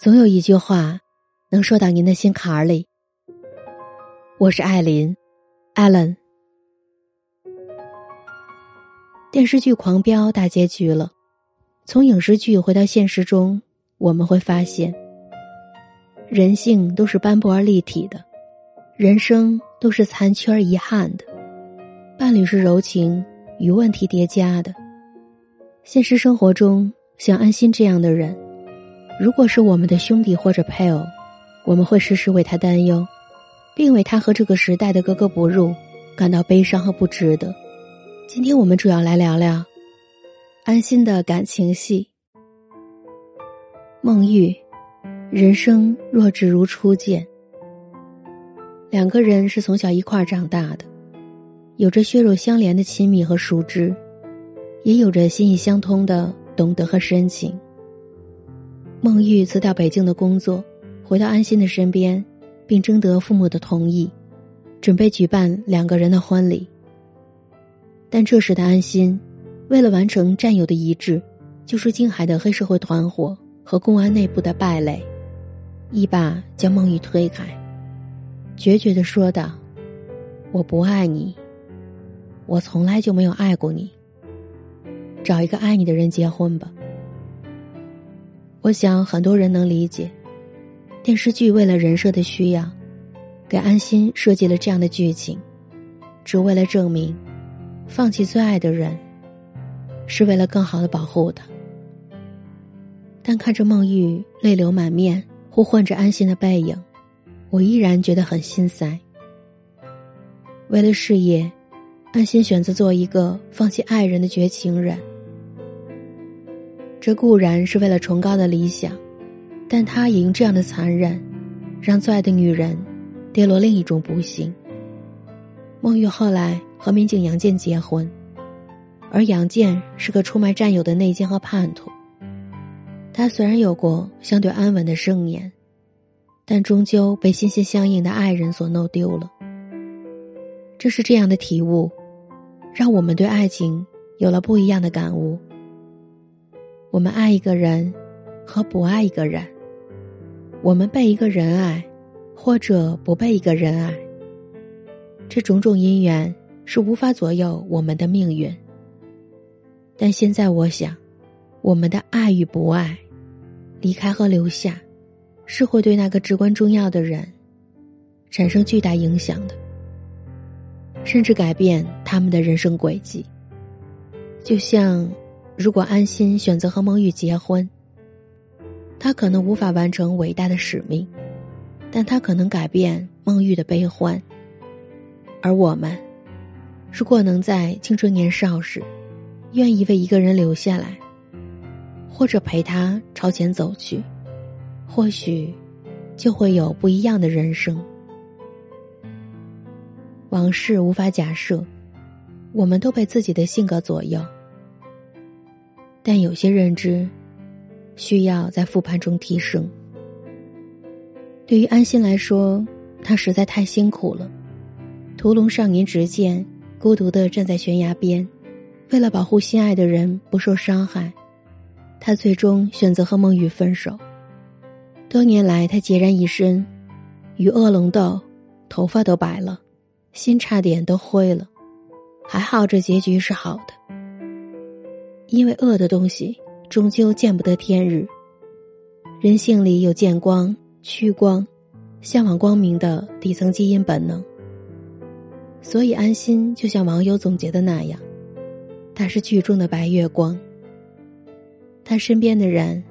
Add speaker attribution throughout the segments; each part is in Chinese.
Speaker 1: 总有一句话能说到您的心坎儿里。我是艾琳，Allen。电视剧《狂飙》大结局了，从影视剧回到现实中，我们会发现，人性都是斑驳而立体的，人生都是残缺而遗憾的，伴侣是柔情与问题叠加的。现实生活中，像安心这样的人。如果是我们的兄弟或者配偶，我们会时时为他担忧，并为他和这个时代的格格不入感到悲伤和不值得。今天我们主要来聊聊安心的感情戏。孟玉，人生若只如初见。两个人是从小一块儿长大的，有着血肉相连的亲密和熟知，也有着心意相通的懂得和深情。孟玉辞掉北京的工作，回到安心的身边，并征得父母的同意，准备举办两个人的婚礼。但这时的安心，为了完成战友的遗志，救出静海的黑社会团伙和公安内部的败类，一把将孟玉推开，决绝的说道：“我不爱你，我从来就没有爱过你。找一个爱你的人结婚吧。”我想很多人能理解，电视剧为了人设的需要，给安心设计了这样的剧情，只为了证明，放弃最爱的人，是为了更好的保护他。但看着孟玉泪流满面呼唤着安心的背影，我依然觉得很心塞。为了事业，安心选择做一个放弃爱人的绝情人。这固然是为了崇高的理想，但他也用这样的残忍，让最爱的女人跌落另一种不幸。孟玉后来和民警杨建结婚，而杨建是个出卖战友的内奸和叛徒。他虽然有过相对安稳的盛年，但终究被心心相印的爱人所弄丢了。正是这样的体悟，让我们对爱情有了不一样的感悟。我们爱一个人，和不爱一个人；我们被一个人爱，或者不被一个人爱。这种种因缘是无法左右我们的命运。但现在我想，我们的爱与不爱，离开和留下，是会对那个至关重要的人产生巨大影响的，甚至改变他们的人生轨迹。就像。如果安心选择和孟玉结婚，他可能无法完成伟大的使命，但他可能改变孟玉的悲欢。而我们，如果能在青春年少时，愿意为一个人留下来，或者陪他朝前走去，或许就会有不一样的人生。往事无法假设，我们都被自己的性格左右。但有些认知，需要在复盘中提升。对于安心来说，他实在太辛苦了。屠龙少年执剑，孤独的站在悬崖边，为了保护心爱的人不受伤害，他最终选择和孟玉分手。多年来，他孑然一身，与恶龙斗，头发都白了，心差点都灰了。还好，这结局是好的。因为恶的东西终究见不得天日，人性里有见光、趋光、向往光明的底层基因本能。所以安心就像网友总结的那样，他是剧中的白月光。他身边的人，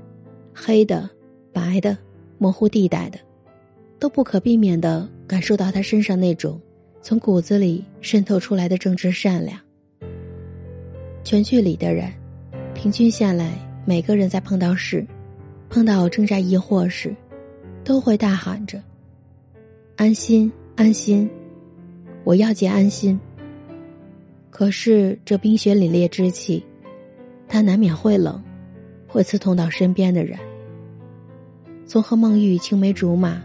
Speaker 1: 黑的、白的、模糊地带的，都不可避免的感受到他身上那种从骨子里渗透出来的正直善良。全剧里的人。平均下来，每个人在碰到事、碰到挣扎疑惑时，都会大喊着：“安心，安心，我要见安心。”可是这冰雪凛冽之气，他难免会冷，会刺痛到身边的人。从和孟玉青梅竹马，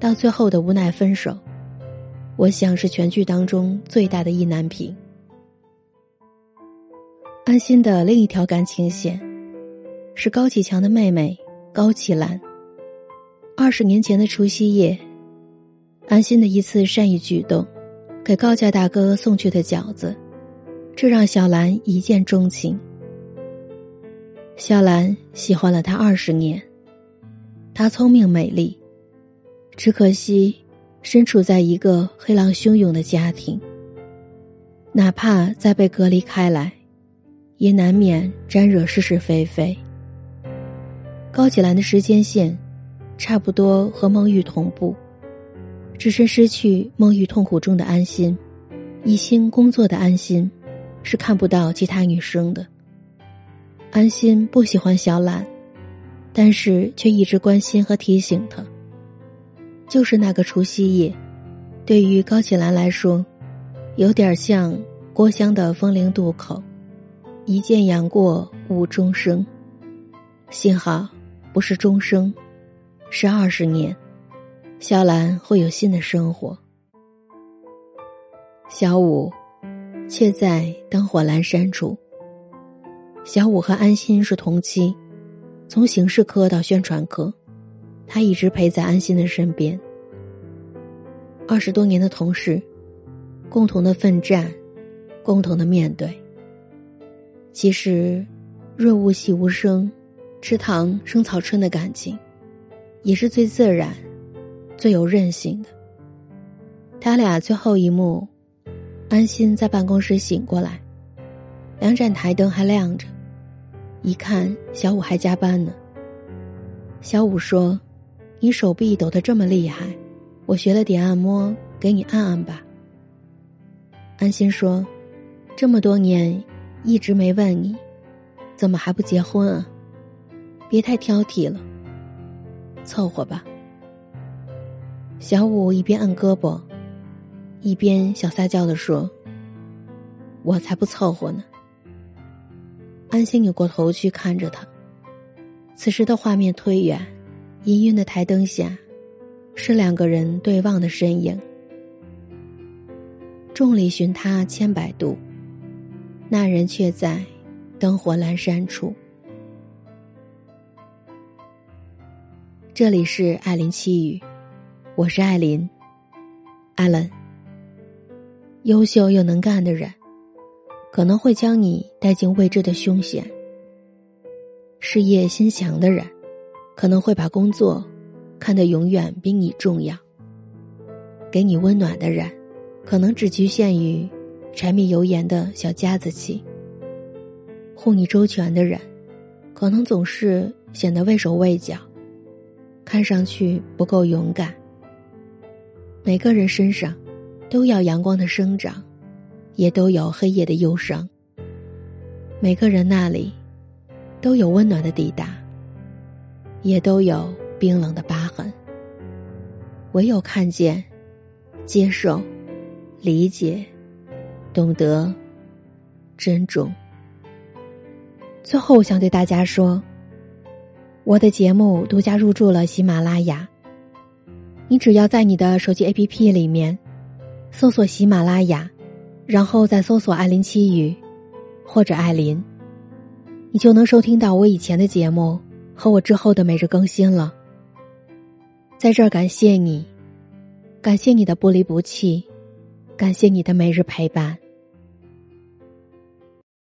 Speaker 1: 到最后的无奈分手，我想是全剧当中最大的意难平。安心的另一条感情线，是高启强的妹妹高启兰。二十年前的除夕夜，安心的一次善意举动，给高家大哥送去的饺子，这让小兰一见钟情。小兰喜欢了他二十年，他聪明美丽，只可惜身处在一个黑狼汹涌的家庭。哪怕再被隔离开来，也难免沾惹是是非非。高启兰的时间线，差不多和孟玉同步，只是失去孟玉痛苦中的安心，一心工作的安心，是看不到其他女生的。安心不喜欢小兰，但是却一直关心和提醒她。就是那个除夕夜，对于高启兰来说。有点像郭襄的风陵渡口，一见杨过误终生。幸好不是终生，是二十年，小兰会有新的生活。小五，却在灯火阑珊处。小五和安心是同期，从刑事科到宣传科，他一直陪在安心的身边。二十多年的同事。共同的奋战，共同的面对。其实，润物细无声，池塘生草春的感情，也是最自然、最有韧性的。他俩最后一幕，安心在办公室醒过来，两盏台灯还亮着，一看小五还加班呢。小五说：“你手臂抖得这么厉害，我学了点按摩，给你按按吧。”安心说：“这么多年，一直没问你，怎么还不结婚啊？别太挑剔了，凑合吧。”小五一边按胳膊，一边小撒娇的说：“我才不凑合呢。”安心扭过头去看着他，此时的画面推远，氤氲的台灯下，是两个人对望的身影。众里寻他千百度，那人却在灯火阑珊处。这里是艾琳七语，我是艾琳。艾伦，优秀又能干的人，可能会将你带进未知的凶险；事业心强的人，可能会把工作看得永远比你重要；给你温暖的人。可能只局限于柴米油盐的小家子气。护你周全的人，可能总是显得畏手畏脚，看上去不够勇敢。每个人身上都有阳光的生长，也都有黑夜的忧伤。每个人那里都有温暖的抵达，也都有冰冷的疤痕。唯有看见，接受。理解，懂得，珍重。最后，我想对大家说，我的节目独家入驻了喜马拉雅。你只要在你的手机 APP 里面搜索喜马拉雅，然后再搜索“艾琳七语”或者“艾琳”，你就能收听到我以前的节目和我之后的每日更新了。在这儿感谢你，感谢你的不离不弃。感谢你的每日陪伴。